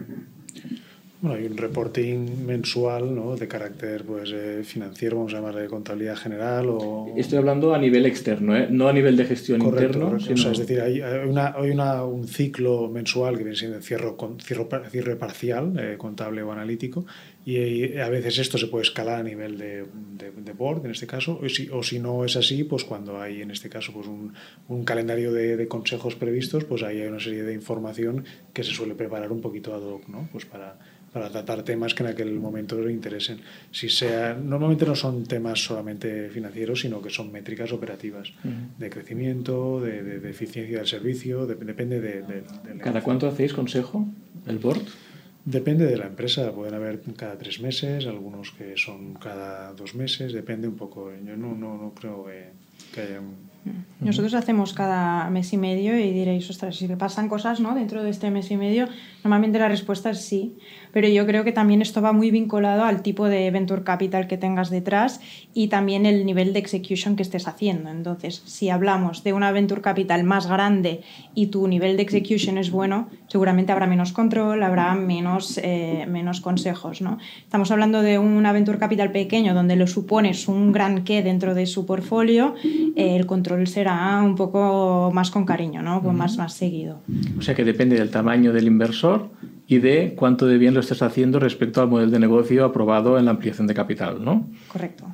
Bueno, hay un reporting mensual ¿no? de carácter pues, eh, financiero, vamos a llamarle de contabilidad general. O... Estoy hablando a nivel externo, ¿eh? no a nivel de gestión interno. Sino... es decir, hay, una, hay una, un ciclo mensual que viene siendo cierre, cierre parcial, eh, contable o analítico, y a veces esto se puede escalar a nivel de, de, board, en este caso, o si, o si, no es así, pues cuando hay en este caso pues un, un calendario de, de, consejos previstos, pues ahí hay una serie de información que se suele preparar un poquito ad hoc, ¿no? Pues para para tratar temas que en aquel momento le interesen. Si sea, normalmente no son temas solamente financieros, sino que son métricas operativas de crecimiento, de, de, eficiencia del servicio, depende de, ¿Cada cuánto hacéis consejo, el board? Depende de la empresa, pueden haber cada tres meses, algunos que son cada dos meses, depende un poco. Yo no, no, no creo que, que haya un nosotros hacemos cada mes y medio y diréis, ostras, si me pasan cosas ¿no? dentro de este mes y medio, normalmente la respuesta es sí. Pero yo creo que también esto va muy vinculado al tipo de venture capital que tengas detrás y también el nivel de execution que estés haciendo. Entonces, si hablamos de una venture capital más grande y tu nivel de execution es bueno, seguramente habrá menos control, habrá menos, eh, menos consejos. ¿no? Estamos hablando de una venture capital pequeño donde lo supones un gran qué dentro de su portfolio, eh, el control será un poco más con cariño, ¿no? Pues más, más seguido. O sea que depende del tamaño del inversor y de cuánto de bien lo estés haciendo respecto al modelo de negocio aprobado en la ampliación de capital, ¿no? Correcto.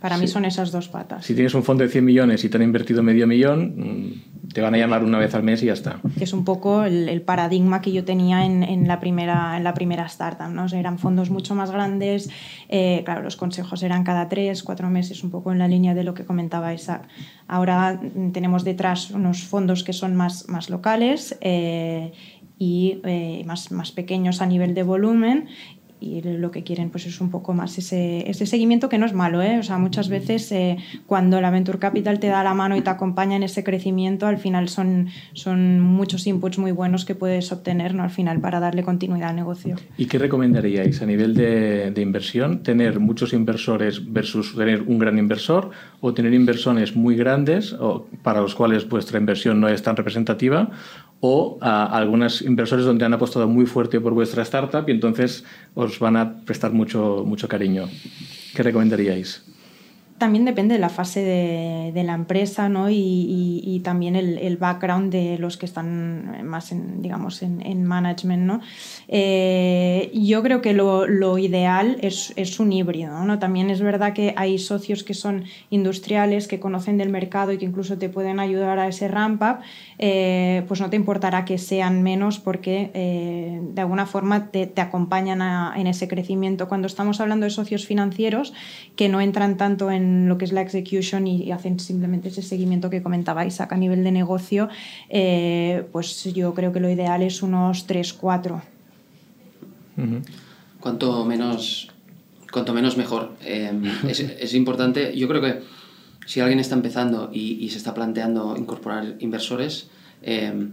Para mí son esas dos patas. Si tienes un fondo de 100 millones y te han invertido medio millón, mm, te van a llamar una vez al mes y ya está. Que es un poco el, paradigma que yo tenía en, en, la primera, en la primera startup, ¿no? eran fondos mucho más grandes, eh, claro, los consejos eran cada tres, cuatro meses, un poco en la línea de lo que comentaba Isaac. Ahora mm, tenemos detrás unos fondos que son más, más locales eh, y eh, más, más pequeños a nivel de volumen y lo que quieren pues es un poco más ese, ese seguimiento que no es malo, ¿eh? O sea, muchas veces eh, cuando la Venture Capital te da la mano y te acompaña en ese crecimiento, al final son, son muchos inputs muy buenos que puedes obtener ¿no? al final para darle continuidad al negocio. ¿Y qué recomendaríais a nivel de, de inversión? ¿Tener muchos inversores versus tener un gran inversor o tener inversiones muy grandes o para los cuales vuestra inversión no es tan representativa o a algunos inversores donde han apostado muy fuerte por vuestra startup y entonces os van a prestar mucho, mucho cariño. ¿Qué recomendaríais? también depende de la fase de, la empresa ¿no? y, también el, background de los que están más en, digamos, en, management. ¿no? Eh, yo creo que lo, ideal es, es, un híbrido. ¿no? También es verdad que hay socios que son industriales, que conocen del mercado y que incluso te pueden ayudar a ese ramp up, eh, pues no te importará que sean menos porque eh, de alguna forma te, te acompañan en ese crecimiento. Cuando estamos hablando de socios financieros que no entran tanto en lo que es la execution y, hacen simplemente ese seguimiento que comentaba Isaac a nivel de negocio, eh, pues yo creo que lo ideal es unos 3, 4. Cuanto menos, cuanto menos mejor. Em, es, [LAUGHS] importante, yo creo que si alguien está empezando y, se está planteando incorporar inversores, em,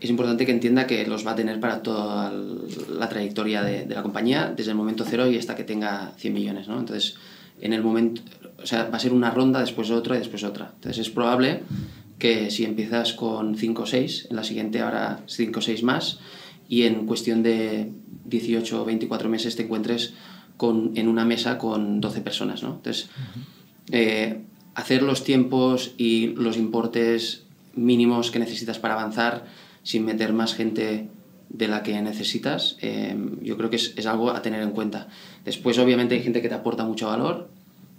es importante que entienda que los va a tener para toda la trayectoria de, de, la compañía, desde el momento cero y hasta que tenga 100 millones. ¿no? Entonces, en el momento, o sea, va a ser una ronda, después otra y después otra. Entonces es probable que si empiezas con 5 o 6, en la siguiente habrá 5 o 6 más y en cuestión de 18 o 24 meses te encuentres con, en una mesa con 12 personas. ¿no? Entonces, eh, hacer los tiempos y los importes mínimos que necesitas para avanzar sin meter más gente de la que necesitas, eh, yo creo que es, algo a tener en cuenta. Después, obviamente, hay gente que te aporta mucho valor,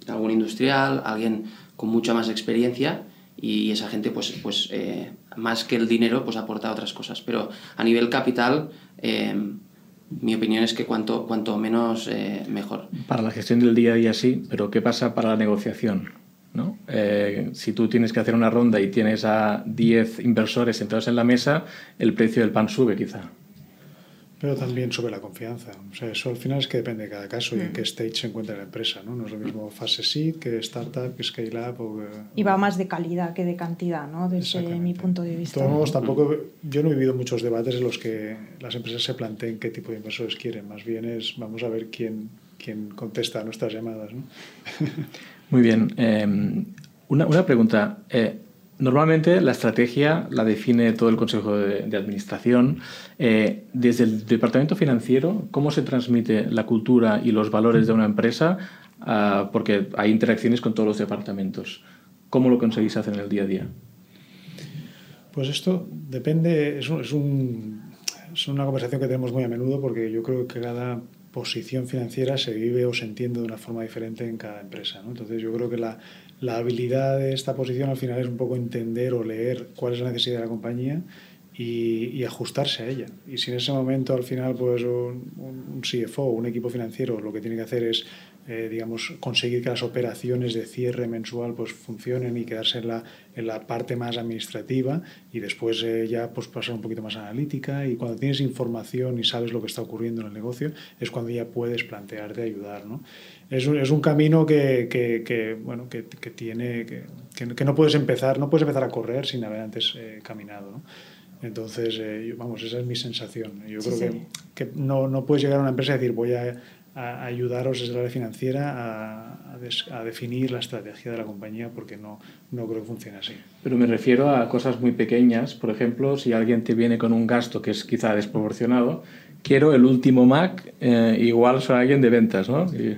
algún industrial, alguien con mucha más experiencia y esa gente, pues, pues eh, más que el dinero, pues aporta otras cosas. Pero a nivel capital, eh, mi opinión es que cuanto, cuanto menos, mejor. Para la gestión del día a día sí, pero ¿qué pasa para la negociación? ¿no? si tú tienes que hacer una ronda y tienes a 10 inversores sentados en la mesa, el precio del pan sube quizá. Pero también sobre la confianza. O sea, eso al final es que depende de cada caso y en qué stage se encuentra la empresa. ¿no? no es lo mismo fase seed que startup, que scale up. O Y va más de calidad que de cantidad, ¿no? desde mi punto de vista. De todos modos, tampoco, yo no he vivido muchos debates en los que las empresas se planteen qué tipo de inversores quieren. Más bien es, vamos a ver quién, quién contesta a nuestras llamadas. ¿no? Muy bien. Eh, una, una, pregunta. Eh, Normalmente la estrategia la define todo el Consejo de, Administración. Eh, desde el Departamento Financiero, ¿cómo se transmite la cultura y los valores de una empresa? Ah, porque hay interacciones con todos los departamentos. ¿Cómo lo conseguís hacer en el día a día? Pues esto depende, es, es, un, es una conversación que tenemos muy a menudo porque yo creo que cada posición financiera se vive o se entiende de una forma diferente en cada empresa. ¿no? Entonces yo creo que la, la habilidad de esta posición al final es un poco entender o leer cuál es la necesidad de la compañía y, ajustarse a ella. Y si en ese momento al final pues un, un CFO, un equipo financiero, lo que tiene que hacer es eh, digamos, conseguir que las operaciones de cierre mensual pues, funcionen y quedarse en la, en la parte más administrativa y después eh, ya pues, pasar un poquito más analítica y cuando tienes información y sabes lo que está ocurriendo en el negocio es cuando ya puedes plantearte ayudar. ¿no? Es, un, es un camino que, que, que bueno, que, que tiene, que, que, no puedes empezar, no puedes empezar a correr sin haber antes eh, caminado. ¿no? Entonces, vamos, esa es mi sensación. Yo creo Que, que no, no puedes llegar a una empresa y decir voy a a ayudaros desde la área financiera a, a, definir la estrategia de la compañía porque no, no creo que funcione así. Pero me refiero a cosas muy pequeñas. Por ejemplo, si alguien te viene con un gasto que es quizá desproporcionado, quiero el último Mac, eh, igual soy alguien de ventas, ¿no? Y,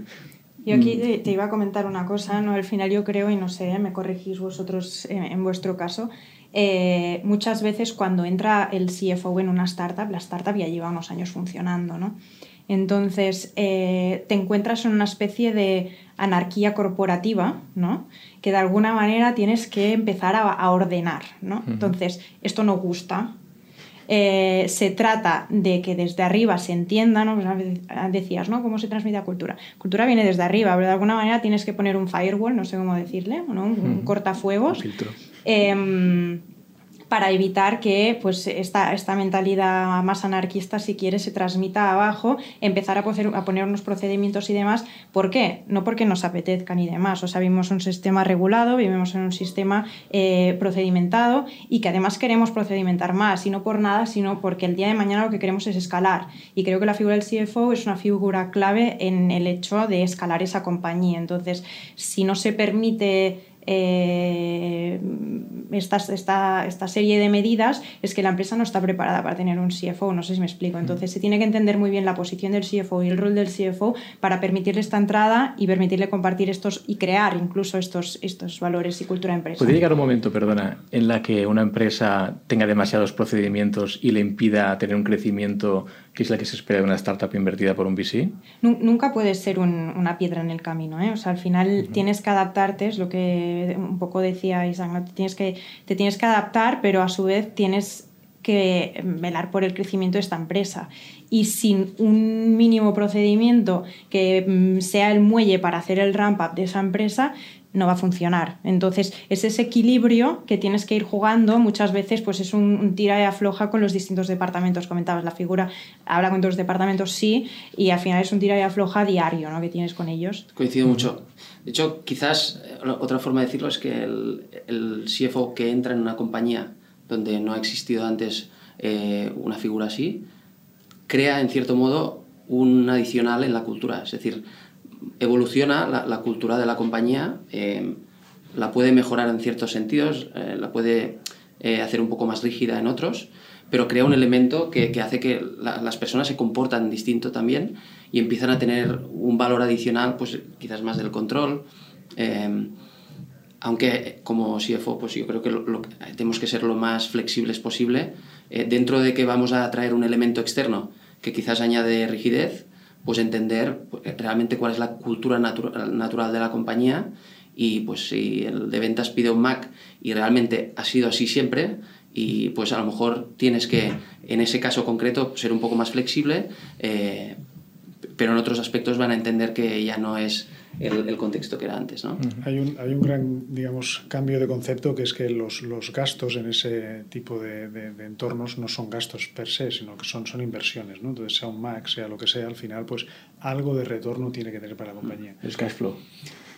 yo aquí mm. te, iba a comentar una cosa, ¿no? Al final yo creo, y no sé, me corregís vosotros en, vuestro caso, eh, muchas veces cuando entra el CFO en una startup, la startup ya lleva unos años funcionando, ¿no? Entonces, eh, te encuentras en una especie de anarquía corporativa, ¿no? Que de alguna manera tienes que empezar a, ordenar, ¿no? Entonces, esto no gusta. Eh, se trata de que desde arriba se entienda, ¿no? Pues decías, ¿no? ¿Cómo se transmite la cultura? Cultura viene desde arriba, pero de alguna manera tienes que poner un firewall, no sé cómo decirle, ¿no? Un, cortafuegos. filtro. Em, para evitar que pues, esta, esta mentalidad más anarquista, si quiere, se transmita abajo, empezar a, poner, a poner unos procedimientos y demás. ¿Por qué? No porque nos apetezcan y demás. O sea, vivimos un sistema regulado, vivimos en un sistema eh, procedimentado y que además queremos procedimentar más, y no por nada, sino porque el día de mañana lo que queremos es escalar. Y creo que la figura del CFO es una figura clave en el hecho de escalar esa compañía. Entonces, si no se permite eh, esta, esta, serie de medidas es que la empresa no está preparada para tener un CFO, no sé si me explico. Entonces se tiene que entender muy bien la posición del CFO y el rol del CFO para permitirle esta entrada y permitirle compartir estos y crear incluso estos, estos valores y cultura de empresa. ¿Puede llegar un momento, perdona, en la que una empresa tenga demasiados procedimientos y le impida tener un crecimiento que es la que se espera de una startup invertida por un VC? Nunca puede ser una piedra en el camino. ¿eh? O sea, al final tienes que adaptarte, es lo que un poco decía Isaac, te, tienes que, te tienes que adaptar, pero a su vez tienes que velar por el crecimiento de esta empresa. Y sin un mínimo procedimiento que mm, sea el muelle para hacer el ramp up de esa empresa, no va a funcionar. Entonces, es ese equilibrio que tienes que ir jugando. Muchas veces, pues es un, tira y afloja con los distintos departamentos. Comentabas, la figura habla con todos los departamentos, sí, y al final es un tira y afloja diario ¿no? que tienes con ellos. Coincido mucho. De hecho, quizás eh, otra forma de decirlo es que el, el CFO que entra en una compañía donde no ha existido antes eh, una figura así, crea en cierto modo un adicional en la cultura. Es decir, evoluciona la, cultura de la compañía, eh, la puede mejorar en ciertos sentidos, eh, la puede eh, hacer un poco más rígida en otros, pero crea un elemento que, hace que las personas se comportan distinto también y empiezan a tener un valor adicional, pues quizás más del control. aunque como CFO, pues yo creo que tenemos que ser lo más flexibles posible. dentro de que vamos a traer un elemento externo que quizás añade rigidez, pues entender pues, realmente cuál es la cultura natural de la compañía. Y pues si el de ventas pide un Mac y realmente ha sido así siempre y pues a lo mejor tienes que en ese caso concreto ser un poco más flexible eh, pero en otros aspectos van a entender que ya no es el, contexto que era antes. ¿no? Hay, un, hay un gran digamos, cambio de concepto que es que los, los gastos en ese tipo de, de, entornos no son gastos per se, sino que son, son inversiones. ¿no? Entonces, sea un Mac, sea lo que sea, al final, pues algo de retorno tiene que tener para la compañía. Es cash flow.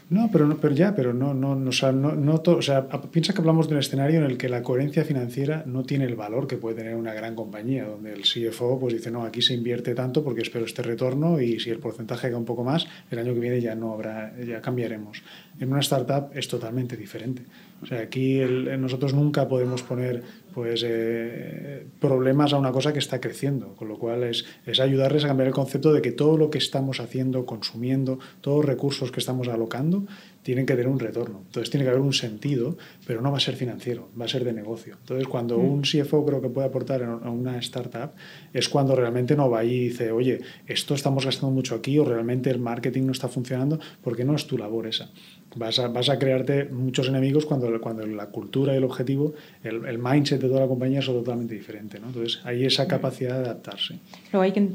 No, pero, no, pero ya, pero no, no, no, o sea, no, no o sea, piensa que hablamos de un escenario en el que la coherencia financiera no tiene el valor que puede tener una gran compañía, donde el CFO pues dice, no, aquí se invierte tanto porque espero este retorno y si el porcentaje cae un poco más, el año que viene ya no habrá, ya cambiaremos. En una startup es totalmente diferente. O sea, aquí nosotros nunca podemos poner pues, eh, problemas a una cosa que está creciendo, con lo cual es, es ayudarles a cambiar el concepto de que todo lo que estamos haciendo, consumiendo, todos los recursos que estamos alocando, tienen que tener un retorno. Entonces tiene que haber un sentido, pero no va a ser financiero, va a ser de negocio. Entonces cuando mm. un CFO creo que puede aportar a una startup es cuando realmente no va ahí y dice, oye, esto estamos gastando mucho aquí o realmente el marketing no está funcionando porque no es tu labor esa vas a, vas a crearte muchos enemigos cuando, cuando la cultura y el objetivo, el, el mindset de toda la compañía es totalmente diferente. ¿no? Entonces, hay esa capacidad de adaptarse. Luego hay que,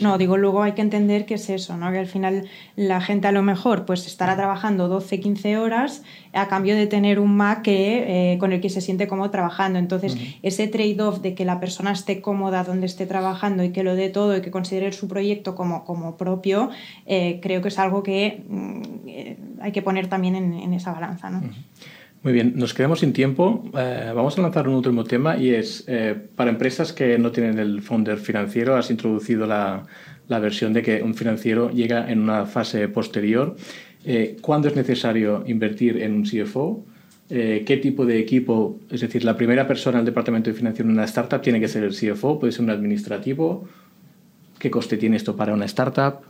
no, digo, luego hay que entender que es eso, ¿no? que al final la gente a lo mejor pues estará trabajando 12, 15 horas a cambio de tener un Mac que, eh, con el que se siente cómodo trabajando. Entonces, ese trade-off de que la persona esté cómoda donde esté trabajando y que lo dé todo y que considere su proyecto como, como propio, eh, creo que es algo que mm, eh, hay que poner también en, esa balanza. ¿no? Muy bien, nos quedamos sin tiempo. vamos a lanzar un último tema y es para empresas que no tienen el founder financiero, has introducido la, la versión de que un financiero llega en una fase posterior eh, cuándo es necesario invertir en un CFO, eh, qué tipo de equipo, es decir, la primera persona del departamento de financiación en una startup tiene que ser el CFO, puede ser un administrativo, qué coste tiene esto para una startup,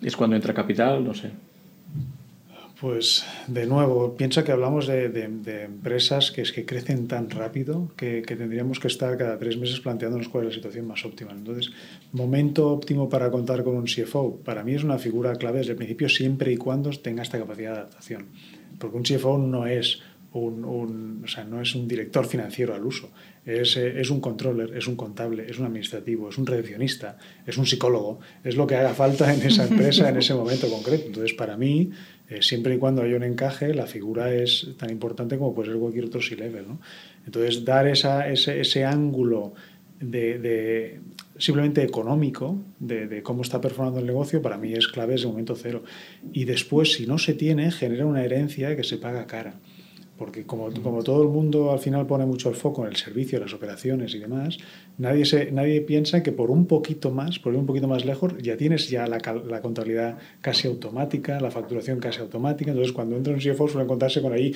es cuando entra capital, no sé. Pues de nuevo, piensa que hablamos de, empresas que es que crecen tan rápido que, tendríamos que estar cada tres meses planteándonos cuál es la situación más óptima. Entonces, momento óptimo para contar con un CFO, para mí es una figura clave desde el principio siempre y cuando tenga esta capacidad de adaptación. Porque un CFO no es un, director financiero al uso, es, eh, es, un controller, es un contable, es un administrativo, es un recepcionista, es un psicólogo, es lo que haga falta en esa empresa en ese momento concreto. Entonces, para mí, Eh, siempre y cuando haya un encaje, la figura es tan importante como puede ser cualquier otro C-level. Entonces, dar ese, ángulo de, simplemente económico de, cómo está performando el negocio, para mí es clave desde el momento cero. Y después, si no se tiene, genera una herencia que se paga cara. Porque como, como todo el mundo al final pone mucho el foco en el servicio, las operaciones y demás, nadie, se, nadie piensa que por un poquito más, por ir un poquito más lejos, ya tienes ya la, la contabilidad casi automática, la facturación casi automática. Entonces, cuando entra un CFO suele encontrarse con ahí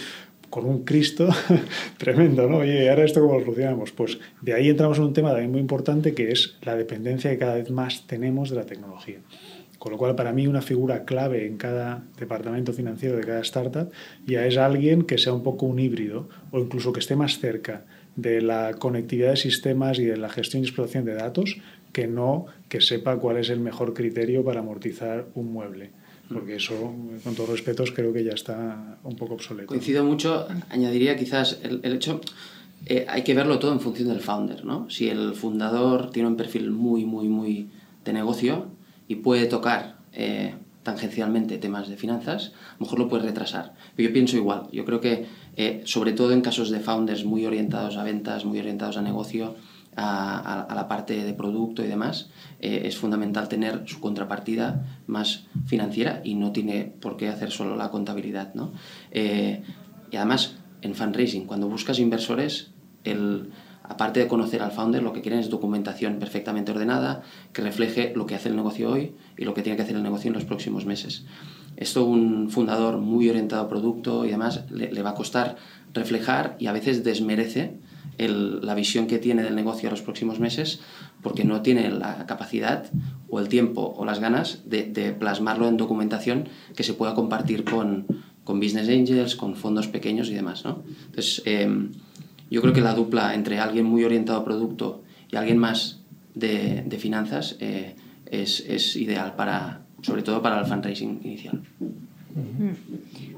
con un Cristo [LAUGHS] tremendo, ¿no? Oye, ahora esto cómo lo solucionamos? Pues de ahí entramos en un tema también muy importante que es la dependencia que cada vez más tenemos de la tecnología. Con lo cual, para mí, una figura clave en cada departamento financiero de cada startup ya es alguien que sea un poco un híbrido o incluso que esté más cerca de la conectividad de sistemas y de la gestión y explotación de datos que no que sepa cuál es el mejor criterio para amortizar un mueble porque eso, con todos respetos, creo que ya está un poco obsoleto. Coincido mucho, añadiría quizás el, hecho, eh, hay que verlo todo en función del founder, ¿no? Si el fundador tiene un perfil muy, muy, muy de negocio y puede tocar eh, tangencialmente temas de finanzas, a lo mejor lo puede retrasar. Pero yo pienso igual, yo creo que eh, sobre todo en casos de founders muy orientados a ventas, muy orientados a negocio, a, la parte de producto y demás, eh, es fundamental tener su contrapartida más financiera y no tiene por qué hacer solo la contabilidad. ¿no? Y además, en fundraising, cuando buscas inversores, el, aparte de conocer al founder, lo que quieren es documentación perfectamente ordenada que refleje lo que hace el negocio hoy y lo que tiene que hacer el negocio en los próximos meses. Esto un fundador muy orientado a producto y demás le, le va a costar reflejar y a veces desmerece la visión que tiene del negocio a los próximos meses porque no tiene la capacidad o el tiempo o las ganas de, plasmarlo en documentación que se pueda compartir con, con, business angels, con fondos pequeños y demás. ¿no? Entonces, em, yo creo que la dupla entre alguien muy orientado a producto y alguien más de, de finanzas eh, es, es, ideal para, sobre todo para el fundraising inicial.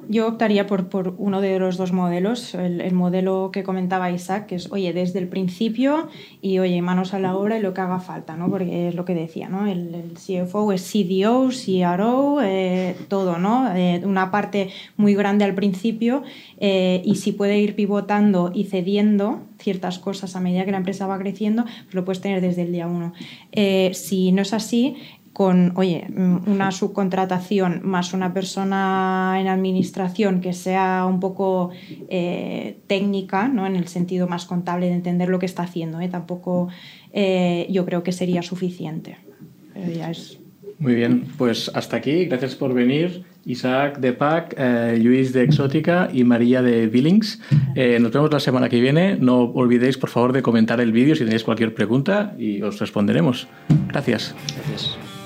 Yo optaría por, por, uno de los dos modelos, el, modelo que comentaba Isaac, que es, oye, desde el principio y, oye, manos a la obra y lo que haga falta, ¿no? Porque es lo que decía, ¿no? El, el CFO es CDO, CRO, eh, todo, ¿no? Eh, una parte muy grande al principio eh, y si puede ir pivotando y cediendo ciertas cosas a medida que la empresa va creciendo, pues lo puedes tener desde el día uno. si no es así, con, oye, una subcontratación más una persona en administración que sea un poco eh, técnica, ¿no? en el sentido más contable de entender lo que está haciendo, ¿eh? tampoco eh, yo creo que sería suficiente. Muy bien, pues hasta aquí. Gracias por venir. Isaac de PAC, Luis de Exótica y María de Billings. nos vemos la semana que viene. No olvidéis, por favor, de comentar el vídeo si tenéis cualquier pregunta y os responderemos. Gracias. Gracias.